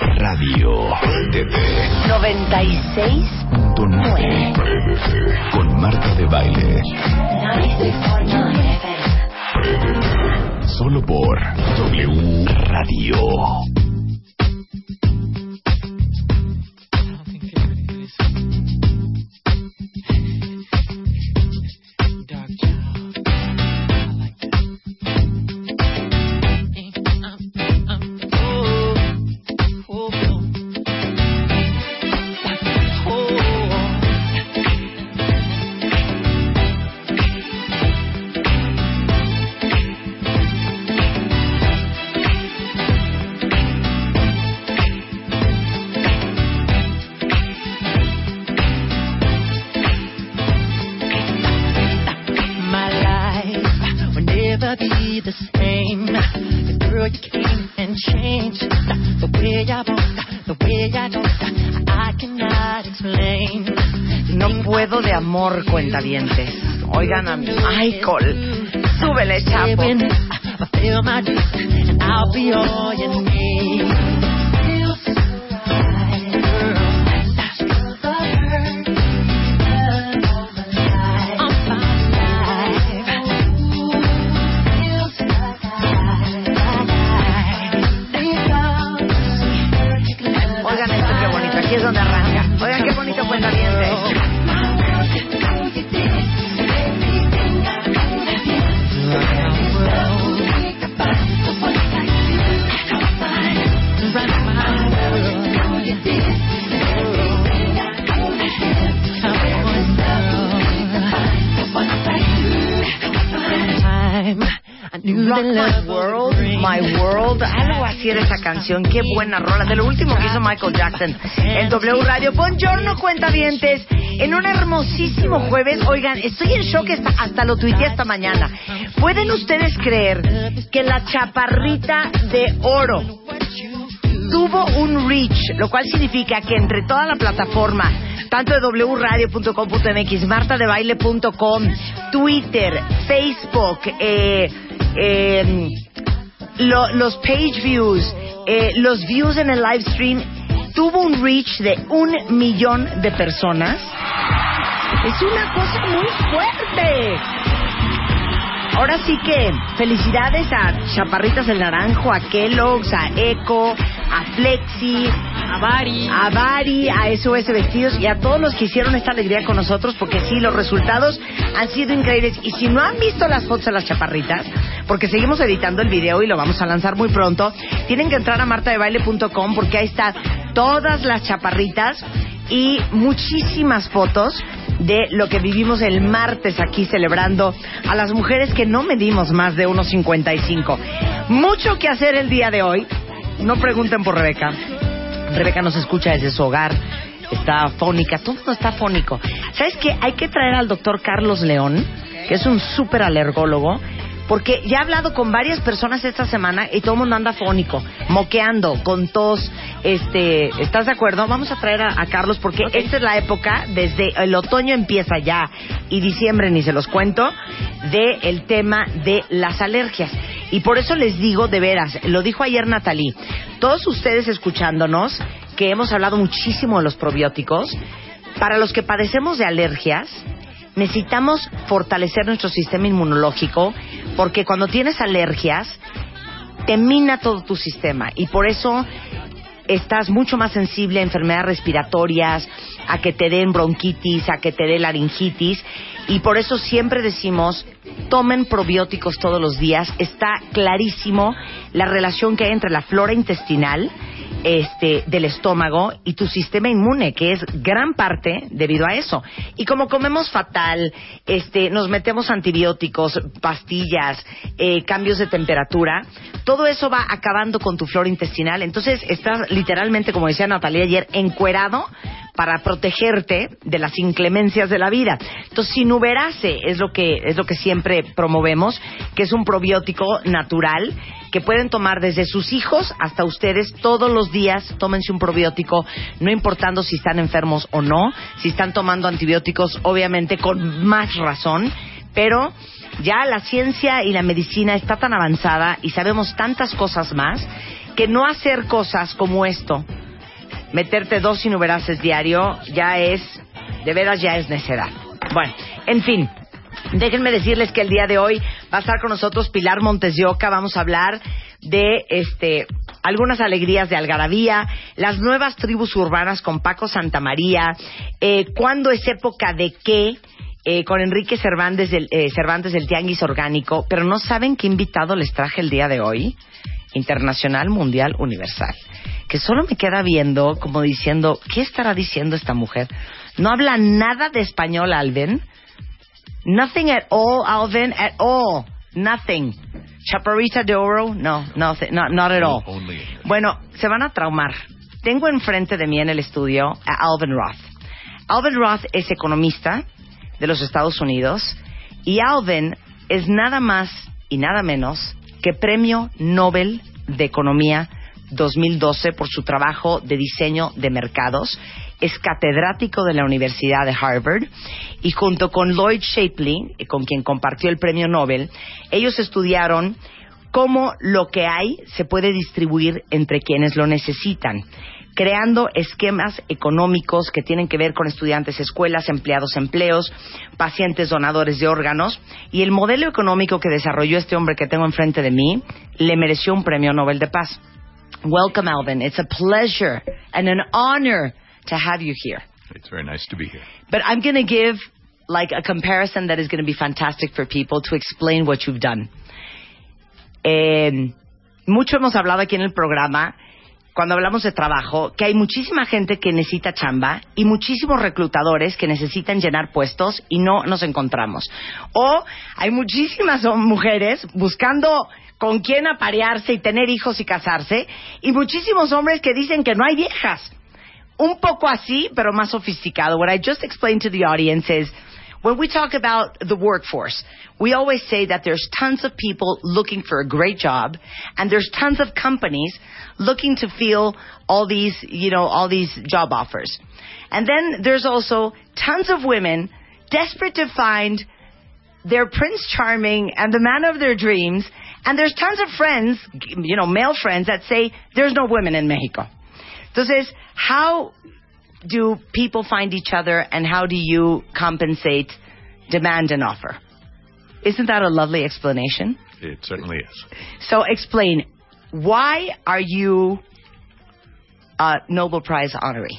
Radio TT 96. con Marta de Baile. 96.9. Solo por W Radio. The way I talk. I cannot explain. No puedo de amor, cuentavientes. Oigan a mi Michael. Súbele, chapo. I'll be all you World, My World, algo así era esa canción, qué buena rola, de lo último que hizo Michael Jackson. En W Radio. Buongiorno, cuentavientes, en un hermosísimo jueves, oigan, estoy en shock, hasta, hasta lo tuiteé esta mañana. ¿Pueden ustedes creer que la chaparrita de oro tuvo un reach, lo cual significa que entre toda la plataforma, tanto de wradio.com.mx, martadebaile.com, Twitter, Facebook, eh, eh, lo- los page views, eh, los views en el live stream, tuvo un reach de un millón de personas. Es una cosa muy fuerte. Ahora sí que felicidades a Chaparritas del Naranjo, a Kellogg's, a Eco, a Flexi, a Bari, a Bari, a SOS Vestidos y a todos los que hicieron esta alegría con nosotros, porque sí, los resultados han sido increíbles. Y si no han visto las fotos de las chaparritas, porque seguimos editando el video y lo vamos a lanzar muy pronto, tienen que entrar a martadebaile.com porque ahí están todas las chaparritas y muchísimas fotos de lo que vivimos el martes aquí celebrando a las mujeres que no medimos más de 1,55. Mucho que hacer el día de hoy. No pregunten por Rebeca. Rebeca nos escucha desde su hogar. Está fónica, todo está fónico. ¿Sabes qué? Hay que traer al doctor Carlos León, que es un súper alergólogo, porque ya he hablado con varias personas esta semana y todo el mundo anda fónico, moqueando, con tos. Este, ¿Estás de acuerdo? Vamos a traer a, a Carlos porque esta es la época, desde el otoño empieza ya y diciembre ni se los cuento, de el tema de las alergias. Y por eso les digo, de veras, lo dijo ayer Natalie, todos ustedes escuchándonos, que hemos hablado muchísimo de los probióticos, para los que padecemos de alergias, necesitamos fortalecer nuestro sistema inmunológico porque cuando tienes alergias te mina todo tu sistema y por eso estás mucho más sensible a enfermedades respiratorias, a que te den bronquitis, a que te dé laringitis y por eso siempre decimos tomen probióticos todos los días. Está clarísimo la relación que hay entre la flora intestinal este, del estómago y tu sistema inmune, que es gran parte debido a eso. Y como comemos fatal, este, nos metemos antibióticos, pastillas, eh, cambios de temperatura, todo eso va acabando con tu flora intestinal. Entonces estás literalmente, como decía Natalia ayer, encuerado para protegerte de las inclemencias de la vida. Entonces, Sinuberase es lo que es lo que siempre promovemos, que es un probiótico natural que pueden tomar desde sus hijos hasta ustedes todos los días. Tómense un probiótico, no importando si están enfermos o no, si están tomando antibióticos, obviamente con más razón, pero ya la ciencia y la medicina está tan avanzada y sabemos tantas cosas más que no hacer cosas como esto meterte dos sinuberaces diario ya es, de veras ya es necedad. Bueno, en fin, déjenme decirles que el día de hoy va a estar con nosotros Pilar Montes de Oca. Vamos a hablar de este algunas alegrías de Algarabía, las nuevas tribus urbanas con Paco Santamaría, eh, cuándo es época de qué, eh, con Enrique Cervantes del, eh, Cervantes del Tianguis Orgánico, pero no saben qué invitado les traje el día de hoy. Internacional, Mundial, Universal. Que solo me queda viendo, como diciendo, ¿qué estará diciendo esta mujer? No habla nada de español, Alvin. Nothing at all, Alvin, at all. Nothing. Chaparrita de oro, no, no, no not at all. Bueno, se van a traumar. Tengo enfrente de mí en el estudio a Alvin Roth. Alvin Roth es economista de los Estados Unidos y Alvin es nada más y nada menos que Premio Nobel de Economía 2012 por su trabajo de diseño de mercados. Es catedrático de la Universidad de Harvard y junto con Lloyd Shapley, con quien compartió el premio Nobel, ellos estudiaron cómo lo que hay se puede distribuir entre quienes lo necesitan creando esquemas económicos que tienen que ver con estudiantes, escuelas, empleados, empleos, pacientes, donadores de órganos. Y el modelo económico que desarrolló este hombre que tengo enfrente de mí le mereció un premio Nobel de Paz. Welcome, Alvin. It's a pleasure and an honor to have you here. It's very nice to be here. But I'm going to give like a comparison that is going to be fantastic for people to explain what you've done. Eh, mucho hemos hablado aquí en el programa cuando hablamos de trabajo, que hay muchísima gente que necesita chamba y muchísimos reclutadores que necesitan llenar puestos y no nos encontramos. O hay muchísimas mujeres buscando con quién aparearse y tener hijos y casarse y muchísimos hombres que dicen que no hay viejas. Un poco así, pero más sofisticado. What I just explained to the audience is when we talk about the workforce, we always say that there's tons of people looking for a great job and there's tons of companies looking to fill all these, you know, all these job offers. And then there's also tons of women desperate to find their prince charming and the man of their dreams. And there's tons of friends, you know, male friends that say there's no women in Mexico. Entonces, how do people find each other and how do you compensate demand and offer? Isn't that a lovely explanation? It certainly is. So explain why are you a Nobel Prize honoree?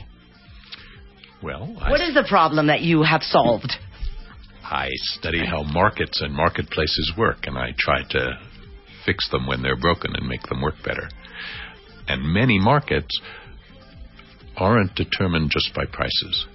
Well, what is the problem that you have solved? I study how markets and marketplaces work, and I try to fix them when they're broken and make them work better. And many markets aren't determined just by prices.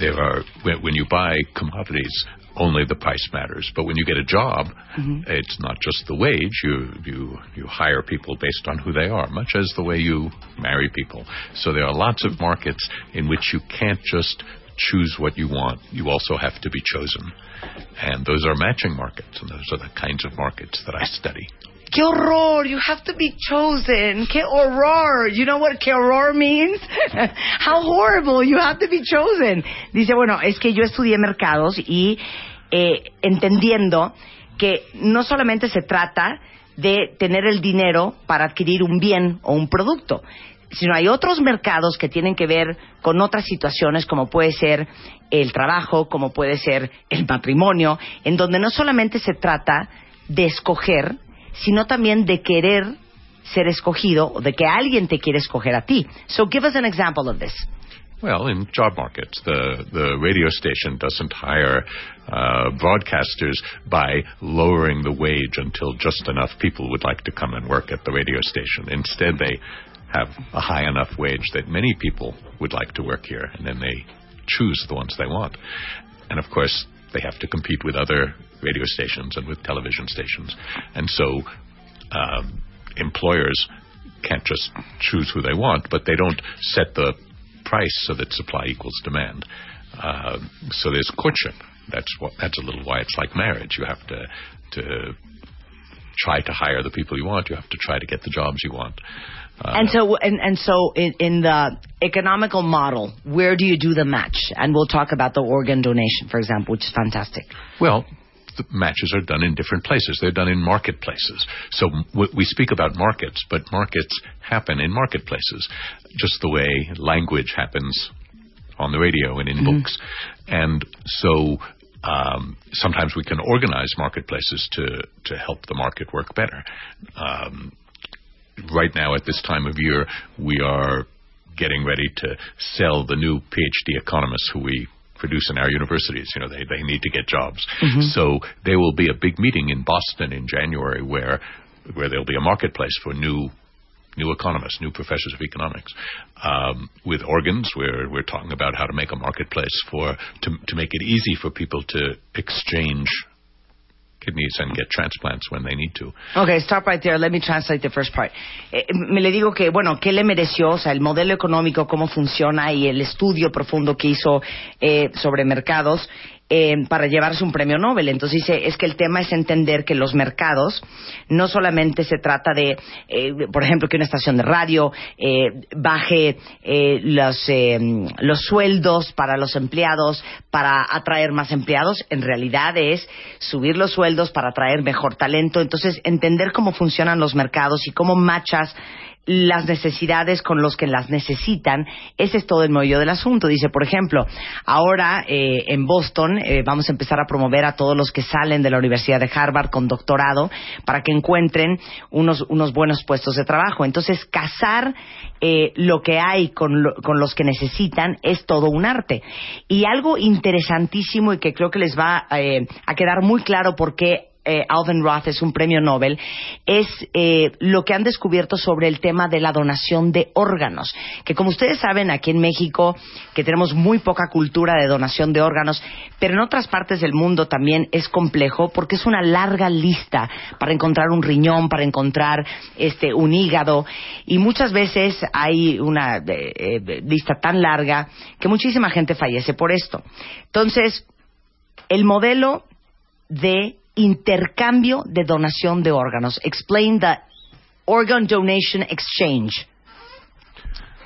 There are when you buy commodities, only the price matters. But when you get a job, mm-hmm. it's not just the wage. You you you hire people based on who they are, much as the way you marry people. So there are lots of markets in which you can't just choose what you want. You also have to be chosen. And those are matching markets, and those are the kinds of markets that I study. ¡Qué horror! You have to be chosen. ¡Qué horror! You know what qué horror means? How horrible! You have to be chosen. Dice, bueno, es que yo estudié mercados y eh, entendiendo que no solamente se trata de tener el dinero para adquirir un bien o un producto, sino hay otros mercados que tienen que ver con otras situaciones como puede ser el trabajo, como puede ser el matrimonio, en donde no solamente se trata de escoger, sino también de querer ser escogido o de que alguien te quiere escoger a ti. So give us an example of this. Well, in job markets, the, the radio station doesn't hire uh, broadcasters by lowering the wage until just enough people would like to come and work at the radio station. Instead, they have a high enough wage that many people would like to work here, and then they choose the ones they want. And of course, they have to compete with other radio stations and with television stations. And so um, employers can't just choose who they want, but they don't set the price so that supply equals demand. Uh, so there's courtship. That's what. That's a little why it's like marriage. You have to to try to hire the people you want. You have to try to get the jobs you want. Uh, and so, and, and so, in, in, the economical model, where do you do the match? And we'll talk about the organ donation, for example, which is fantastic. Well, the matches are done in different places. They're done in marketplaces. So we speak about markets, but markets happen in marketplaces, just the way language happens on the radio and in mm-hmm. books. And so um, sometimes we can organize marketplaces to to help the market work better. Um, right now, at this time of year, we are getting ready to sell the new PhD economists who we produce in our universities. You know, they, they need to get jobs. Mm-hmm. So there will be a big meeting in Boston in January where where there'll be a marketplace for new new economists, new professors of economics. Um, with organs, we're we're talking about how to make a marketplace for to to make it easy for people to exchange kidneys and get transplants when they need. Okay, stop right there. Let me translate the first part. Eh, me le digo que, bueno, ¿qué le mereció? O sea, el modelo económico, cómo funciona y el estudio profundo que hizo eh, sobre mercados eh, para llevarse un premio Nobel. Entonces dice, es que el tema es entender que los mercados no solamente se trata de, eh, por ejemplo, que una estación de radio eh, baje eh, los, los sueldos para los empleados para atraer más empleados, en realidad es subir los sueldos para atraer mejor talento. Entonces, entender cómo funcionan los mercados y cómo machas las necesidades con los que las necesitan, ese es todo el meollo del asunto. Dice, por ejemplo, ahora eh, en Boston eh, vamos a empezar a promover a todos los que salen de la Universidad de Harvard con doctorado para que encuentren unos, unos buenos puestos de trabajo. Entonces, casar eh, lo que hay con, con los que necesitan es todo un arte. Y algo interesantísimo y que creo que les va a quedar muy claro por qué eh, Alvin Roth es un premio Nobel, es eh, lo que han descubierto sobre el tema de la donación de órganos. Que como ustedes saben, aquí en México, que tenemos muy poca cultura de donación de órganos, pero en otras partes del mundo también es complejo porque es una larga lista para encontrar un riñón, para encontrar este, un hígado, y muchas veces hay una eh, lista tan larga que muchísima gente fallece por esto. Entonces, el modelo de intercambio de donación de órganos. Explain the organ donation exchange.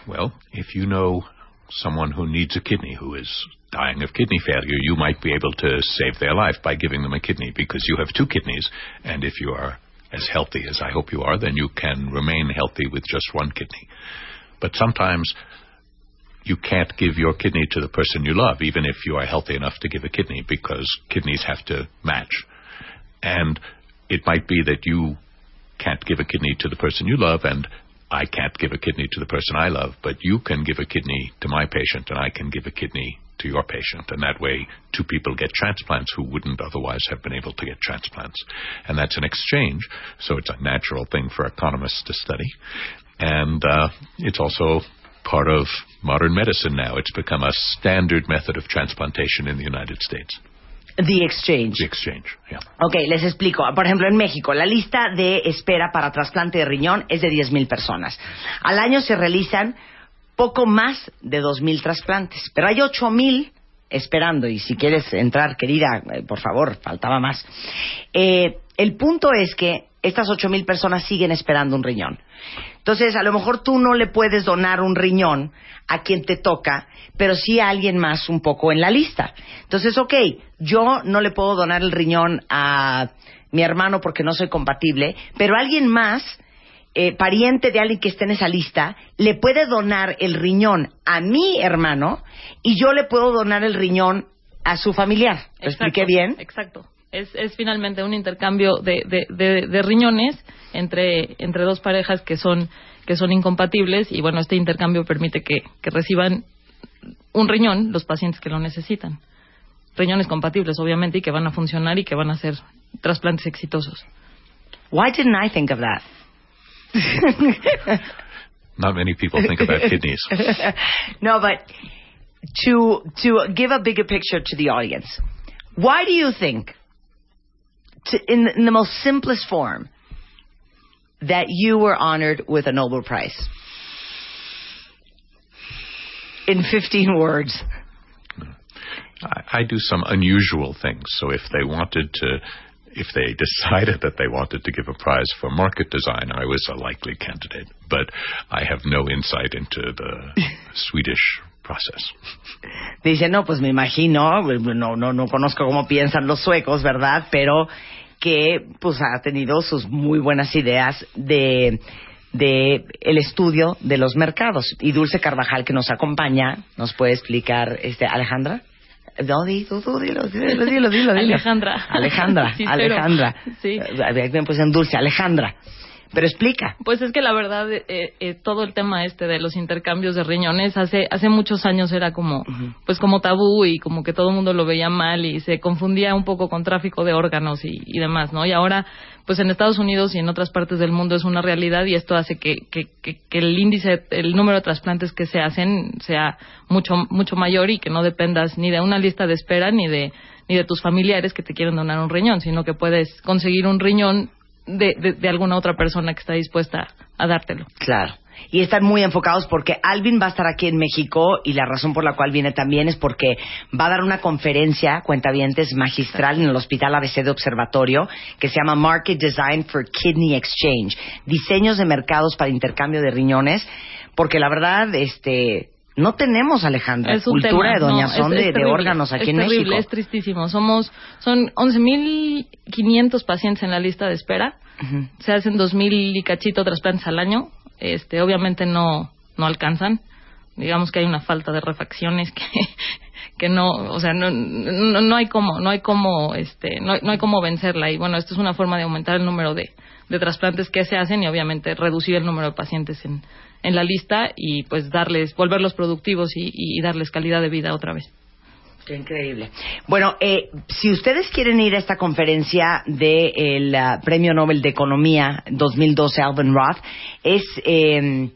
Well, if you know someone who needs a kidney who is dying of kidney failure, you might be able to save their life by giving them a kidney because you have two kidneys, and if you are as healthy as I hope you are, then you can remain healthy with just one kidney. But sometimes you can't give your kidney to the person you love, even if you are healthy enough to give a kidney, because kidneys have to match. And it might be that you can't give a kidney to the person you love, and I can't give a kidney to the person I love, but you can give a kidney to my patient, and I can give a kidney to your patient. And that way, two people get transplants who wouldn't otherwise have been able to get transplants. And that's an exchange, so it's a natural thing for economists to study. And uh, it's also part of modern medicine now. It's become a standard method of transplantation in the United States. The Exchange. The Exchange, yeah. Ok, les explico. Por ejemplo, en México, la lista de espera para trasplante de riñón es de 10.000 personas. Al año se realizan poco más de 2.000 trasplantes, pero hay 8.000 esperando. Y si quieres entrar, querida, eh, por favor, faltaba más. Eh, el punto es que estas 8.000 personas siguen esperando un riñón. Entonces, a lo mejor tú no le puedes donar un riñón a quien te toca, pero sí a alguien más un poco en la lista. Entonces, ok, yo no le puedo donar el riñón a mi hermano porque no soy compatible, pero alguien más, eh, pariente de alguien que esté en esa lista, le puede donar el riñón a mi hermano y yo le puedo donar el riñón a su familiar. ¿Lo expliqué bien? Exacto. Es, es finalmente un intercambio de, de, de, riñones entre, entre dos parejas que son, que son incompatibles y bueno, este intercambio permite que, que reciban un riñón los pacientes que lo necesitan. Riñones compatibles, obviamente, y que van a funcionar y que van a ser trasplantes exitosos. Why didn't I think of that? Not many people think about kidneys. no, but to to give a bigger picture to the audience, why do you think to, in, in the most simplest form, that you were honored with a Nobel Prize. in 15 words. I, I do some unusual things. So if they wanted to, if they decided that they wanted to give a prize for market design, I was a likely candidate. But I have no insight into the Swedish process. Dice, no, pues me imagino, no, no, no conozco cómo piensan los suecos, ¿verdad? Pero que pues ha tenido sus muy buenas ideas de de el estudio de los mercados. Y Dulce Carvajal, que nos acompaña, nos puede explicar, este, Alejandra. No, di, tú, tú, dilo, dilo, dilo, dilo, dilo. Alejandra. Alejandra, Alejandra. sí. Me puse en Dulce, Alejandra. Pero explica. Pues es que la verdad, eh, eh, todo el tema este de los intercambios de riñones hace hace muchos años era como, pues como tabú y como que todo el mundo lo veía mal y se confundía un poco con tráfico de órganos y, y demás, ¿no? Y ahora, pues en Estados Unidos y en otras partes del mundo es una realidad y esto hace que, que, que, que el índice, el número de trasplantes que se hacen sea mucho mucho mayor y que no dependas ni de una lista de espera ni de ni de tus familiares que te quieren donar un riñón, sino que puedes conseguir un riñón de, de, de alguna otra persona que está dispuesta a dártelo. Claro. Y están muy enfocados porque Alvin va a estar aquí en México y la razón por la cual viene también es porque va a dar una conferencia, cuentavientes, magistral en el Hospital ABC de Observatorio que se llama Market Design for Kidney Exchange. Diseños de mercados para intercambio de riñones. Porque la verdad, este, no tenemos, Alejandra, Es cultura tema, de no, doñazón es- de, es de terrible, órganos aquí es en terrible, México. Es tristísimo. Somos, son 11.500 pacientes en la lista de espera. Se hacen 2.000 y cachito trasplantes al año. Este, obviamente no, no alcanzan. Digamos que hay una falta de refacciones que, que no, o sea, no, no, no hay cómo, no hay cómo, este, no, no hay cómo vencerla. Y bueno, esto es una forma de aumentar el número de, de trasplantes que se hacen y obviamente reducir el número de pacientes en, en la lista y pues darles, volverlos productivos y, y darles calidad de vida otra vez. Qué increíble. Bueno, eh, si ustedes quieren ir a esta conferencia del Premio Nobel de Economía 2012 Alvin Roth, es eh,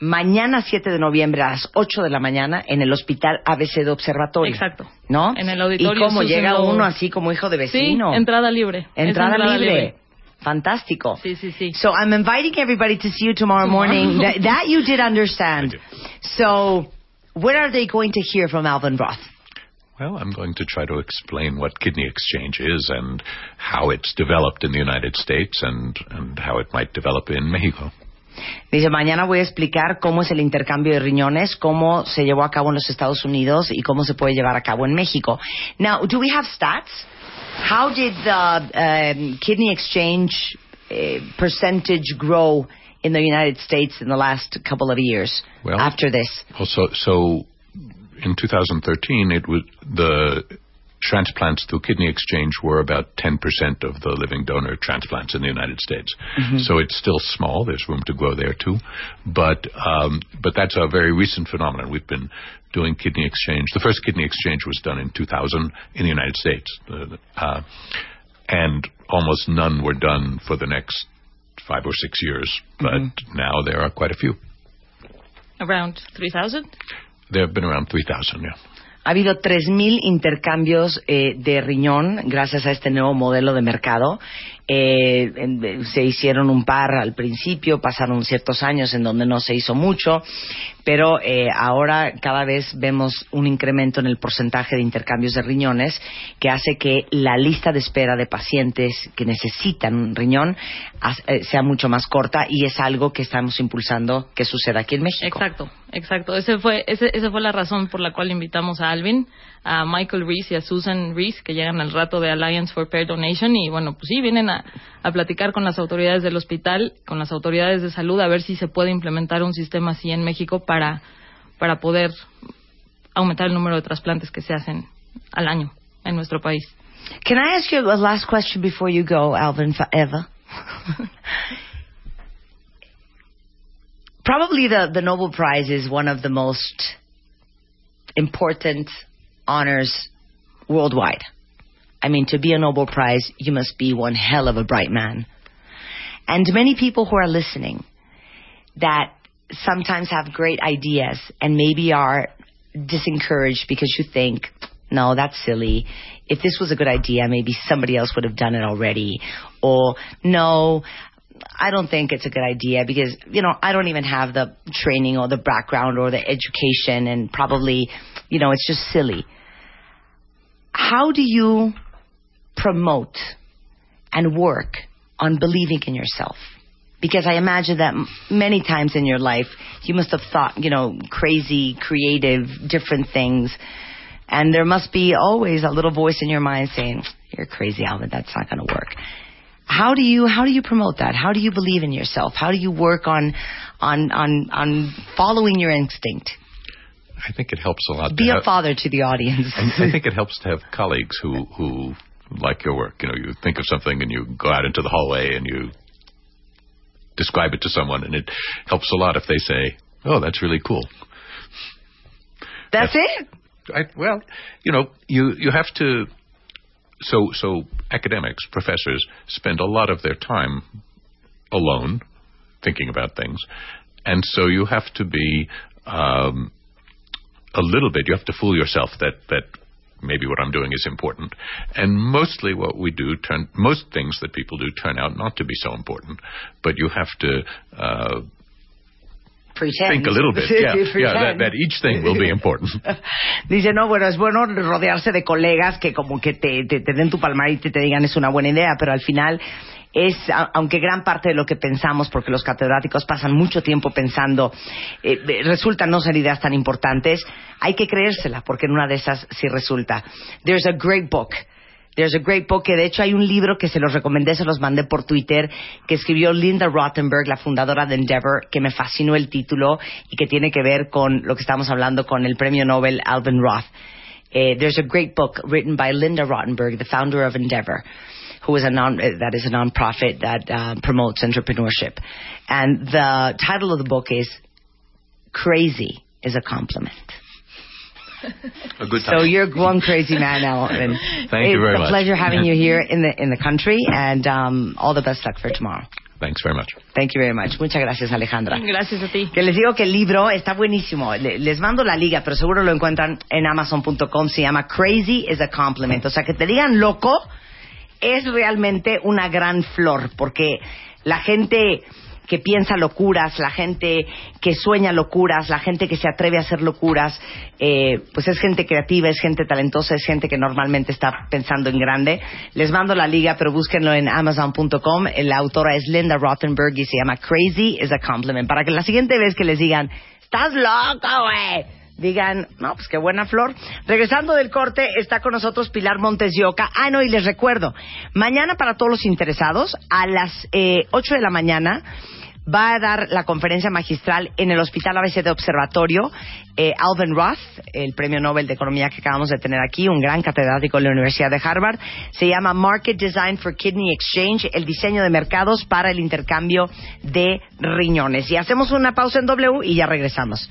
mañana 7 de noviembre a las 8 de la mañana en el Hospital ABC de Observatorio. Exacto. ¿No? En el auditorio Y cómo llega uno así como hijo de vecino. Sí, entrada libre. Es Entrada libre. Fantástico. Sí, sí, sí. So I'm inviting everybody to see you tomorrow Tomorrow. morning. That, that you did understand. I did. So, what are they going to hear from Alvin Roth? Well, I'm going to try to explain what kidney exchange is and how it's developed in the United States and, and how it might develop in Mexico. Dice, mañana voy a explicar cómo es el intercambio de riñones, cómo se llevó a cabo en los Estados Unidos y cómo se puede llevar a cabo en México. Now, do we have stats? How did the um, kidney exchange uh, percentage grow in the United States in the last couple of years Well- after this? Also, so in 2013, it was the transplants through kidney exchange were about 10% of the living donor transplants in the United States. So it's still small. There's room to grow there too, but um, but that's a very recent phenomenon. We've been doing kidney exchange. The first kidney exchange was done in 2000 in the United States, uh, uh, and almost none were done for the next five or six years. But now there are quite a few. Around 3,000. There have been around 3,000, yeah. Ha habido 3.000 intercambios eh, de riñón gracias a este nuevo modelo de mercado. Eh, en- se hicieron un par al principio, pasaron ciertos años en donde no se hizo mucho, pero eh, ahora cada vez vemos un incremento en el porcentaje de intercambios de riñones que hace que la lista de espera de pacientes que necesitan un riñón eh, sea mucho más corta y es algo que estamos impulsando que suceda aquí en México. Exacto, exacto. Ese fue, ese, esa fue la razón por la cual invitamos a Alvin, a Michael Reese y a Susan Reese, que llegan al rato de Alliance for Pair Donation. Y bueno, pues sí, vienen a, a platicar con las autoridades del hospital, con las autoridades de salud, a ver si se puede implementar un sistema así en México para, para poder aumentar el número de trasplantes que se hacen al año en nuestro país. Can I ask you a last question before you go, Alvin Eva? Probably the, the Nobel Prize is one of the most important honors worldwide. I mean, to be a Nobel Prize, you must be one hell of a bright man. And many people who are listening that sometimes have great ideas and maybe are disencouraged because you think, no, that's silly. If this was a good idea, maybe somebody else would have done it already. Or, no, I don't think it's a good idea because, you know, I don't even have the training or the background or the education and probably, you know, it's just silly. How do you promote and work on believing in yourself? Because I imagine that many times in your life you must have thought, you know, crazy, creative, different things. And there must be always a little voice in your mind saying, "You're crazy, Alvin. That's not going to work." How do you how do you promote that? How do you believe in yourself? How do you work on on on on following your instinct? I think it helps a lot. Be a have, father to the audience. I I think it helps to have colleagues who who like your work. You know, you think of something and you go out into the hallway and you describe it to someone, and it helps a lot if they say, "Oh, that's really cool." That's it. I, well, you know, you you have to. So so academics, professors spend a lot of their time alone thinking about things, and so you have to be um, a little bit. You have to fool yourself that that maybe what I'm doing is important, and mostly what we do turn most things that people do turn out not to be so important, but you have to. Uh, Pretend. Think a little bit, yeah, yeah. That, that each thing will be important. Dice, no, bueno, es bueno rodearse de colegas que como que te, te, te den tu palmadita y te digan es una buena idea, pero al final es, aunque gran parte de lo que pensamos, porque los catedráticos pasan mucho tiempo pensando, eh, resultan no ser ideas tan importantes, hay que creérsela, porque en una de esas sí resulta. There's a great book. There's a great book, que de hecho hay un libro que se los recomendé, se los mandé por Twitter, que escribió Linda Rottenberg, la fundadora de Endeavor, que me fascinó el título y que tiene que ver con lo que estamos hablando con el premio Nobel Alvin Roth. Eh, there's a great book written by Linda Rottenberg, the founder of Endeavor, who is a non, that is a nonprofit that uh, promotes entrepreneurship. And the title of the book is Crazy is a Compliment. A good So you're one crazy man, Alvin. Thank it's you very a much. pleasure having you here in the in the country, and um, all the best luck for tomorrow. Thanks very much. Thank you very much. Muchas gracias, Alejandra. Gracias a ti. Que les digo que el libro está buenísimo. Le- les mando la liga, pero seguro lo encuentran en Amazon.com. Se llama Crazy is a Compliment. O sea, que te digan loco es realmente una gran flor, porque la gente que piensa locuras, la gente que sueña locuras, la gente que se atreve a hacer locuras, eh, pues es gente creativa, es gente talentosa, es gente que normalmente está pensando en grande. Les mando la liga, pero búsquenlo en Amazon.com. La autora es Linda Rothenberg y se llama Crazy is a Compliment. Para que la siguiente vez que les digan, estás loco, güey digan, no, pues qué buena flor. Regresando del corte, está con nosotros Pilar Montes de Oca. Ah, no, y les recuerdo, mañana para todos los interesados, a las eh, 8 de la mañana, va a dar la conferencia magistral en el Hospital ABC de Observatorio eh, Alvin Roth, el premio Nobel de Economía que acabamos de tener aquí, un gran catedrático de la Universidad de Harvard. Se llama Market Design for Kidney Exchange, el diseño de mercados para el intercambio de riñones. Y hacemos una pausa en W y ya regresamos.